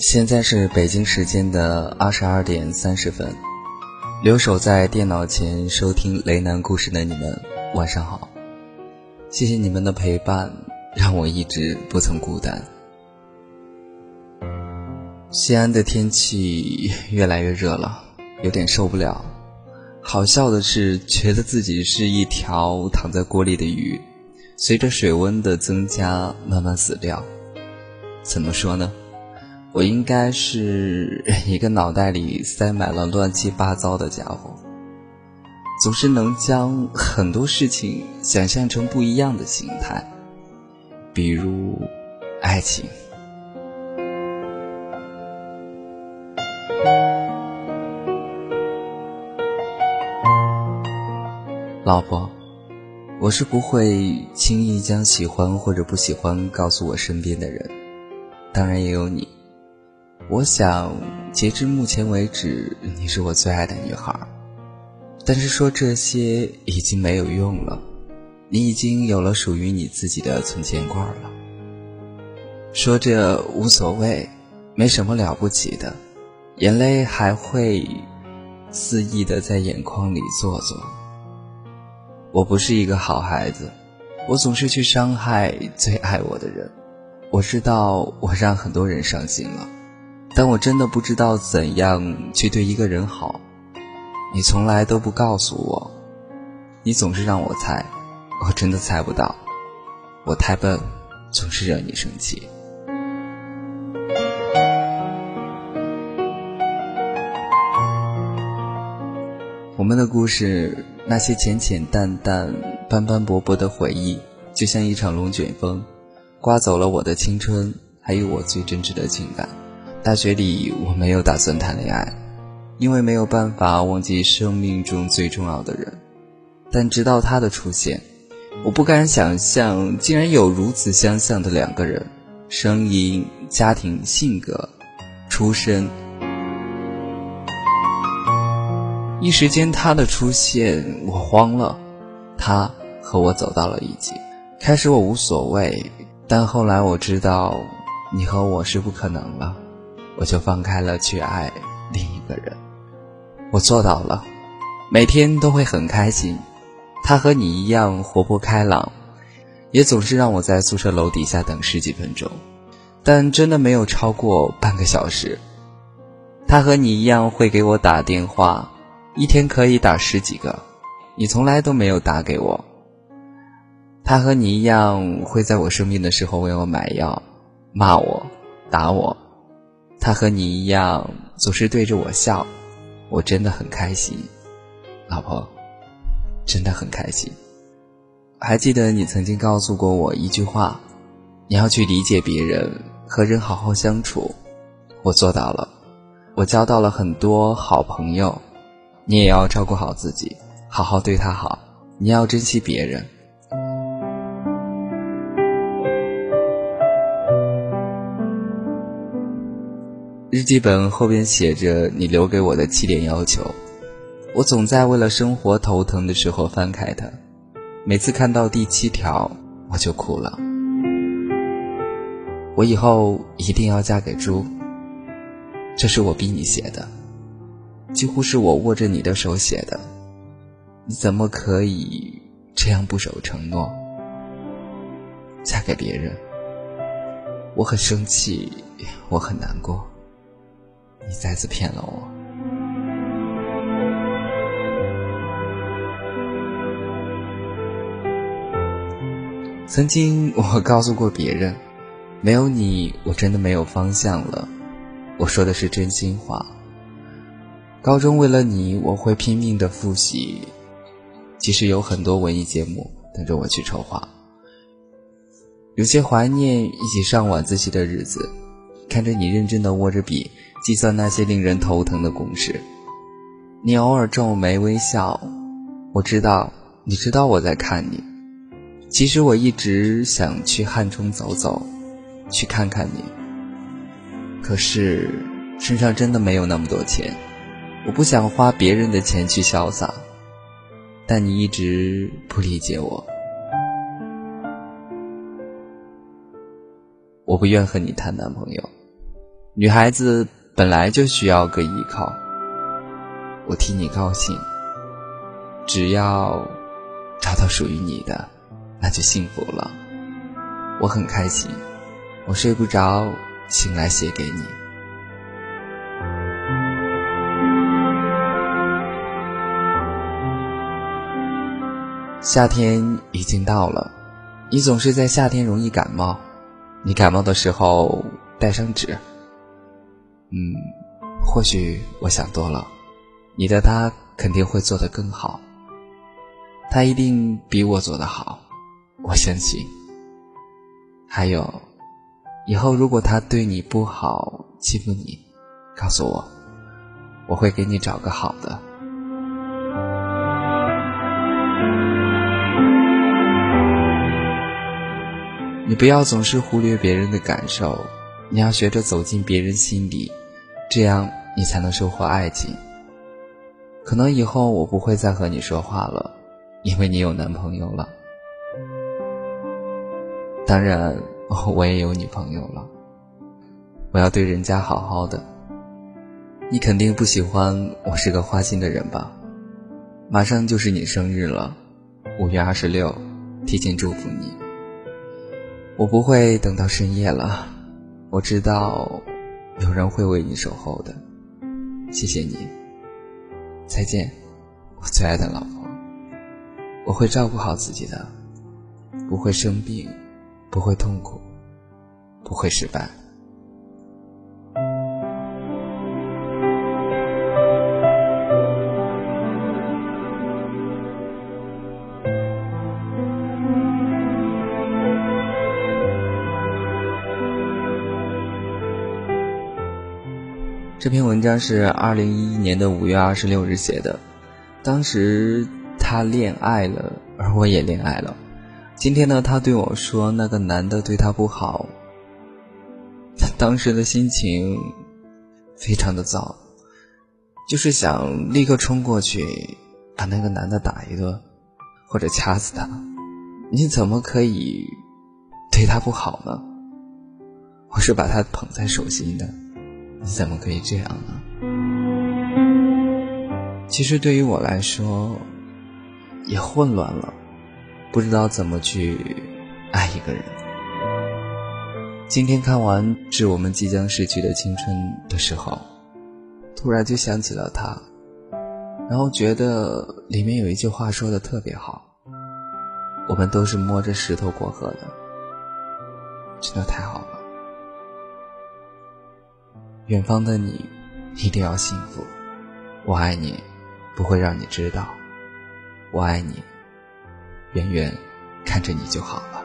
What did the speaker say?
现在是北京时间的二十二点三十分。留守在电脑前收听雷南故事的你们，晚上好。谢谢你们的陪伴，让我一直不曾孤单。西安的天气越来越热了，有点受不了。好笑的是，觉得自己是一条躺在锅里的鱼，随着水温的增加慢慢死掉。怎么说呢？我应该是 一个脑袋里塞满了乱七八糟的家伙，总是能将很多事情想象成不一样的形态，比如爱情。老婆，我是不会轻易将喜欢或者不喜欢告诉我身边的人，当然也有你。我想，截至目前为止，你是我最爱的女孩。但是说这些已经没有用了，你已经有了属于你自己的存钱罐了。说这无所谓，没什么了不起的，眼泪还会肆意的在眼眶里做作。我不是一个好孩子，我总是去伤害最爱我的人。我知道我让很多人伤心了。但我真的不知道怎样去对一个人好，你从来都不告诉我，你总是让我猜，我真的猜不到，我太笨，总是惹你生气。我们的故事，那些浅浅淡淡、斑斑驳驳的回忆，就像一场龙卷风，刮走了我的青春，还有我最真挚的情感。大学里我没有打算谈恋爱，因为没有办法忘记生命中最重要的人。但直到他的出现，我不敢想象竟然有如此相像的两个人，声音、家庭、性格、出身。一时间他的出现，我慌了。他和我走到了一起。开始我无所谓，但后来我知道，你和我是不可能了。我就放开了去爱另一个人，我做到了，每天都会很开心。他和你一样活泼开朗，也总是让我在宿舍楼底下等十几分钟，但真的没有超过半个小时。他和你一样会给我打电话，一天可以打十几个，你从来都没有打给我。他和你一样会在我生病的时候为我买药，骂我，打我。他和你一样，总是对着我笑，我真的很开心，老婆，真的很开心。还记得你曾经告诉过我一句话，你要去理解别人，和人好好相处。我做到了，我交到了很多好朋友。你也要照顾好自己，好好对他好，你要珍惜别人。日记本后边写着你留给我的七点要求，我总在为了生活头疼的时候翻开它，每次看到第七条我就哭了。我以后一定要嫁给猪。这是我逼你写的，几乎是我握着你的手写的，你怎么可以这样不守承诺？嫁给别人，我很生气，我很难过。你再次骗了我。曾经我告诉过别人，没有你，我真的没有方向了。我说的是真心话。高中为了你，我会拼命的复习。其实有很多文艺节目等着我去筹划。有些怀念一起上晚自习的日子，看着你认真的握着笔。计算那些令人头疼的公式，你偶尔皱眉微笑，我知道，你知道我在看你。其实我一直想去汉中走走，去看看你。可是身上真的没有那么多钱，我不想花别人的钱去潇洒。但你一直不理解我，我不愿和你谈男朋友。女孩子本来就需要个依靠，我替你高兴。只要找到属于你的，那就幸福了。我很开心，我睡不着，醒来写给你。夏天已经到了，你总是在夏天容易感冒。你感冒的时候带上纸。嗯，或许我想多了，你的他肯定会做得更好，他一定比我做得好，我相信。还有，以后如果他对你不好，欺负你，告诉我，我会给你找个好的。你不要总是忽略别人的感受，你要学着走进别人心里。这样你才能收获爱情。可能以后我不会再和你说话了，因为你有男朋友了。当然，我也有女朋友了。我要对人家好好的。你肯定不喜欢我是个花心的人吧？马上就是你生日了，五月二十六，提前祝福你。我不会等到深夜了，我知道。有人会为你守候的，谢谢你。再见，我最爱的老婆。我会照顾好自己的，不会生病，不会痛苦，不会失败。这篇文章是二零一一年的五月二十六日写的，当时他恋爱了，而我也恋爱了。今天呢，他对我说那个男的对他不好，当时的心情非常的糟，就是想立刻冲过去把那个男的打一顿，或者掐死他。你怎么可以对他不好呢？我是把他捧在手心的。你怎么可以这样呢？其实对于我来说，也混乱了，不知道怎么去爱一个人。今天看完《致我们即将逝去的青春》的时候，突然就想起了他，然后觉得里面有一句话说的特别好：“我们都是摸着石头过河的。”真的太好了。远方的你，一定要幸福。我爱你，不会让你知道。我爱你，远远看着你就好了。